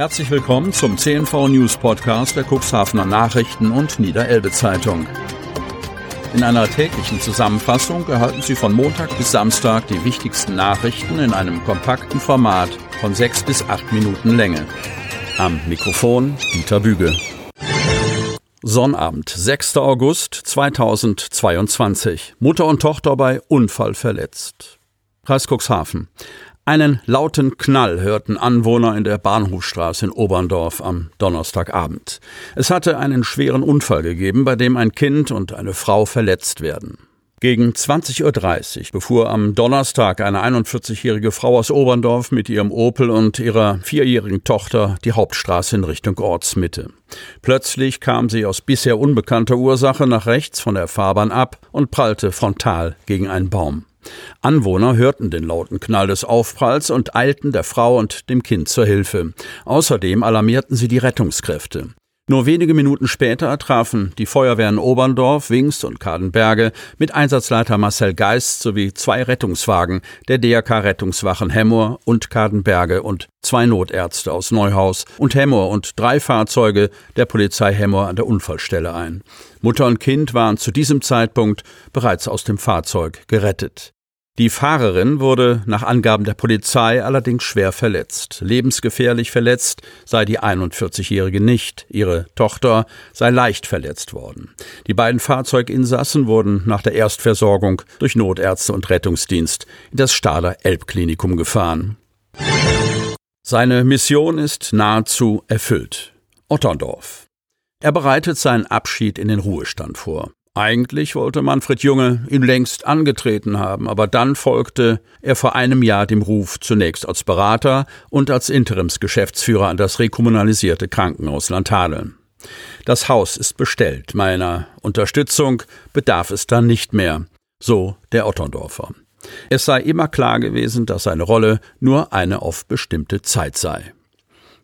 Herzlich willkommen zum CNV News Podcast der Cuxhavener Nachrichten und Niederelbe Zeitung. In einer täglichen Zusammenfassung erhalten Sie von Montag bis Samstag die wichtigsten Nachrichten in einem kompakten Format von sechs bis acht Minuten Länge. Am Mikrofon Dieter Büge. Sonnabend, 6. August 2022. Mutter und Tochter bei Unfall verletzt. Kreis Cuxhaven. Einen lauten Knall hörten Anwohner in der Bahnhofstraße in Oberndorf am Donnerstagabend. Es hatte einen schweren Unfall gegeben, bei dem ein Kind und eine Frau verletzt werden. Gegen 20.30 Uhr befuhr am Donnerstag eine 41-jährige Frau aus Oberndorf mit ihrem Opel und ihrer vierjährigen Tochter die Hauptstraße in Richtung Ortsmitte. Plötzlich kam sie aus bisher unbekannter Ursache nach rechts von der Fahrbahn ab und prallte frontal gegen einen Baum. Anwohner hörten den lauten Knall des Aufpralls und eilten der Frau und dem Kind zur Hilfe. Außerdem alarmierten sie die Rettungskräfte. Nur wenige Minuten später trafen die Feuerwehren Oberndorf, Wingst und Kadenberge mit Einsatzleiter Marcel Geist sowie zwei Rettungswagen der DRK Rettungswachen Hemmoor und Kadenberge und zwei Notärzte aus Neuhaus und Hemmoor und drei Fahrzeuge der Polizei Hemmoor an der Unfallstelle ein. Mutter und Kind waren zu diesem Zeitpunkt bereits aus dem Fahrzeug gerettet. Die Fahrerin wurde nach Angaben der Polizei allerdings schwer verletzt. Lebensgefährlich verletzt sei die 41-Jährige nicht. Ihre Tochter sei leicht verletzt worden. Die beiden Fahrzeuginsassen wurden nach der Erstversorgung durch Notärzte und Rettungsdienst in das Stader Elbklinikum gefahren. Seine Mission ist nahezu erfüllt. Otterndorf. Er bereitet seinen Abschied in den Ruhestand vor. Eigentlich wollte Manfred Junge ihn längst angetreten haben, aber dann folgte er vor einem Jahr dem Ruf zunächst als Berater und als Interimsgeschäftsführer an das rekommunalisierte Krankenhaus Landhadeln. Das Haus ist bestellt, meiner Unterstützung bedarf es dann nicht mehr, so der Otterndorfer. Es sei immer klar gewesen, dass seine Rolle nur eine auf bestimmte Zeit sei.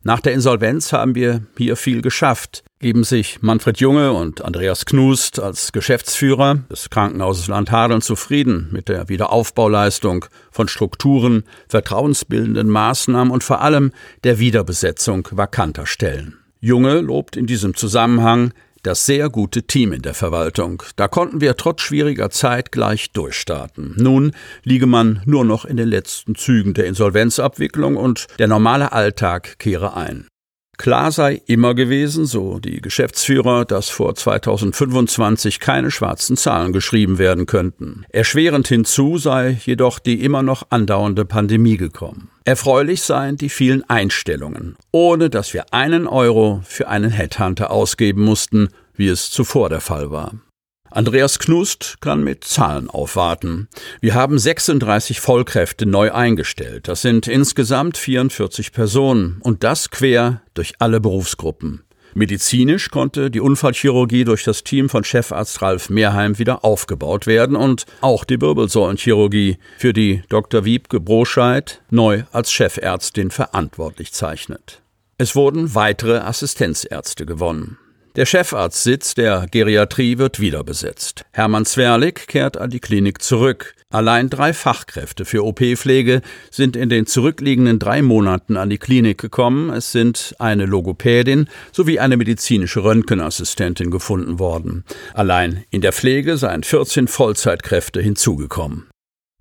Nach der Insolvenz haben wir hier viel geschafft geben sich Manfred Junge und Andreas Knust als Geschäftsführer des Krankenhauses Landhadeln zufrieden mit der Wiederaufbauleistung von Strukturen, vertrauensbildenden Maßnahmen und vor allem der Wiederbesetzung vakanter Stellen. Junge lobt in diesem Zusammenhang das sehr gute Team in der Verwaltung. Da konnten wir trotz schwieriger Zeit gleich durchstarten. Nun liege man nur noch in den letzten Zügen der Insolvenzabwicklung und der normale Alltag kehre ein. Klar sei immer gewesen, so die Geschäftsführer, dass vor 2025 keine schwarzen Zahlen geschrieben werden könnten. Erschwerend hinzu sei jedoch die immer noch andauernde Pandemie gekommen. Erfreulich seien die vielen Einstellungen, ohne dass wir einen Euro für einen Headhunter ausgeben mussten, wie es zuvor der Fall war. Andreas Knust kann mit Zahlen aufwarten. Wir haben 36 Vollkräfte neu eingestellt. Das sind insgesamt 44 Personen und das quer durch alle Berufsgruppen. Medizinisch konnte die Unfallchirurgie durch das Team von Chefarzt Ralf Mehrheim wieder aufgebaut werden und auch die Wirbelsäulenchirurgie, für die Dr. Wiebke Broscheid neu als Chefärztin verantwortlich zeichnet. Es wurden weitere Assistenzärzte gewonnen. Der Chefarztsitz der Geriatrie wird wieder besetzt. Hermann Zwerlik kehrt an die Klinik zurück. Allein drei Fachkräfte für OP-Pflege sind in den zurückliegenden drei Monaten an die Klinik gekommen. Es sind eine Logopädin sowie eine medizinische Röntgenassistentin gefunden worden. Allein in der Pflege seien 14 Vollzeitkräfte hinzugekommen.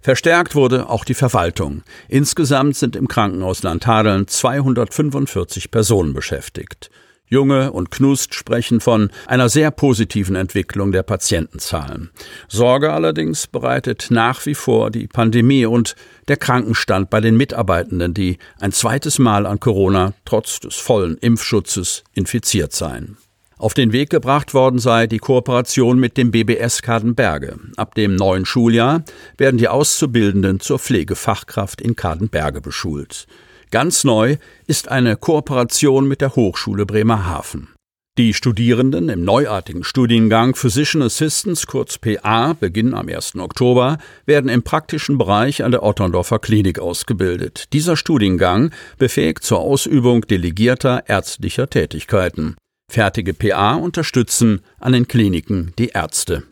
Verstärkt wurde auch die Verwaltung. Insgesamt sind im Krankenhaus Landhadeln 245 Personen beschäftigt. Junge und Knust sprechen von einer sehr positiven Entwicklung der Patientenzahlen. Sorge allerdings bereitet nach wie vor die Pandemie und der Krankenstand bei den Mitarbeitenden, die ein zweites Mal an Corona trotz des vollen Impfschutzes infiziert seien. Auf den Weg gebracht worden sei die Kooperation mit dem BBS Kadenberge. Ab dem neuen Schuljahr werden die Auszubildenden zur Pflegefachkraft in Kadenberge beschult. Ganz neu ist eine Kooperation mit der Hochschule Bremerhaven. Die Studierenden im neuartigen Studiengang Physician Assistants kurz PA beginnen am 1. Oktober werden im praktischen Bereich an der Otterndorfer Klinik ausgebildet. Dieser Studiengang befähigt zur Ausübung delegierter ärztlicher Tätigkeiten. Fertige PA unterstützen an den Kliniken die Ärzte.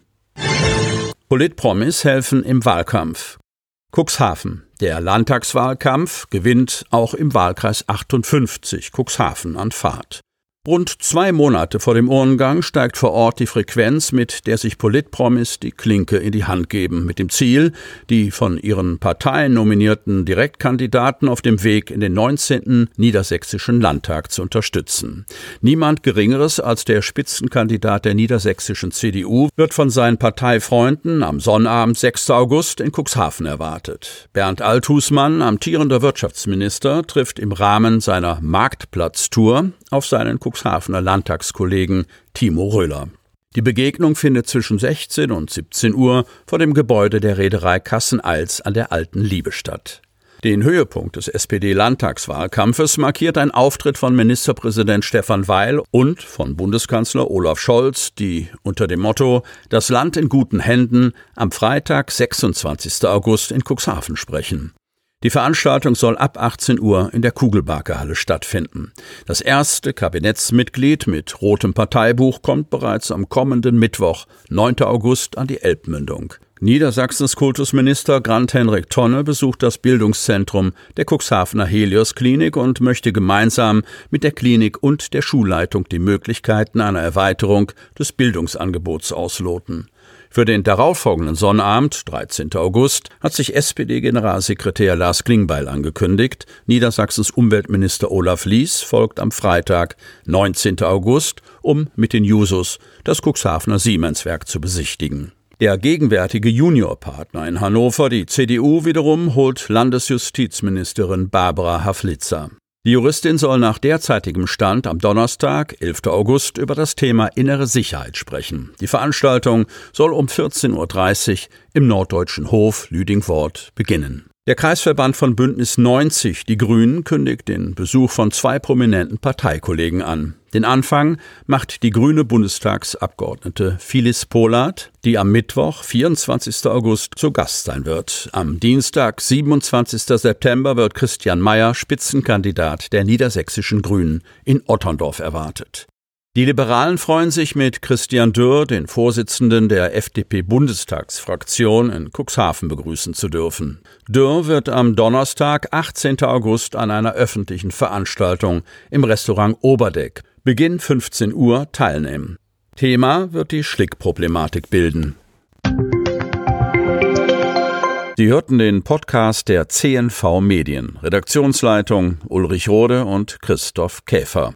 Politpromis helfen im Wahlkampf. Cuxhaven. Der Landtagswahlkampf gewinnt auch im Wahlkreis 58 Cuxhaven an Fahrt. Rund zwei Monate vor dem Urnengang steigt vor Ort die Frequenz, mit der sich Politpromis die Klinke in die Hand geben, mit dem Ziel, die von ihren Parteien nominierten Direktkandidaten auf dem Weg in den 19. Niedersächsischen Landtag zu unterstützen. Niemand Geringeres als der Spitzenkandidat der niedersächsischen CDU wird von seinen Parteifreunden am Sonnabend 6. August in Cuxhaven erwartet. Bernd Althusmann, amtierender Wirtschaftsminister, trifft im Rahmen seiner Marktplatztour auf seinen Cuxhavener Landtagskollegen Timo Röhler. Die Begegnung findet zwischen 16 und 17 Uhr vor dem Gebäude der Reederei Kassen-Als an der Alten Liebe statt. Den Höhepunkt des SPD-Landtagswahlkampfes markiert ein Auftritt von Ministerpräsident Stefan Weil und von Bundeskanzler Olaf Scholz, die unter dem Motto Das Land in guten Händen am Freitag, 26. August in Cuxhaven sprechen. Die Veranstaltung soll ab 18 Uhr in der Kugelbarkehalle stattfinden. Das erste Kabinettsmitglied mit rotem Parteibuch kommt bereits am kommenden Mittwoch, 9. August, an die Elbmündung. Niedersachsens Kultusminister Grant Henrik Tonne besucht das Bildungszentrum der Cuxhavener Helios Klinik und möchte gemeinsam mit der Klinik und der Schulleitung die Möglichkeiten einer Erweiterung des Bildungsangebots ausloten. Für den darauffolgenden Sonnabend, 13. August, hat sich SPD-Generalsekretär Lars Klingbeil angekündigt. Niedersachsens Umweltminister Olaf Lies folgt am Freitag, 19. August, um mit den Jusos das Cuxhavener Siemenswerk zu besichtigen. Der gegenwärtige Juniorpartner in Hannover, die CDU wiederum, holt Landesjustizministerin Barbara Haflitzer. Die Juristin soll nach derzeitigem Stand am Donnerstag, 11. August, über das Thema innere Sicherheit sprechen. Die Veranstaltung soll um 14.30 Uhr im Norddeutschen Hof Lüdingwort beginnen. Der Kreisverband von Bündnis 90, die Grünen, kündigt den Besuch von zwei prominenten Parteikollegen an. Den Anfang macht die grüne Bundestagsabgeordnete Phyllis Polat, die am Mittwoch, 24. August, zu Gast sein wird. Am Dienstag, 27. September, wird Christian Mayer Spitzenkandidat der niedersächsischen Grünen in Otterndorf erwartet. Die Liberalen freuen sich mit Christian Dürr, den Vorsitzenden der FDP-Bundestagsfraktion, in Cuxhaven begrüßen zu dürfen. Dürr wird am Donnerstag, 18. August, an einer öffentlichen Veranstaltung im Restaurant Oberdeck, Beginn 15 Uhr, teilnehmen. Thema wird die Schlickproblematik bilden. Sie hörten den Podcast der CNV Medien. Redaktionsleitung Ulrich Rode und Christoph Käfer.